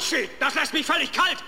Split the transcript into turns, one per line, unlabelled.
Bullshit! Das lässt mich völlig kalt!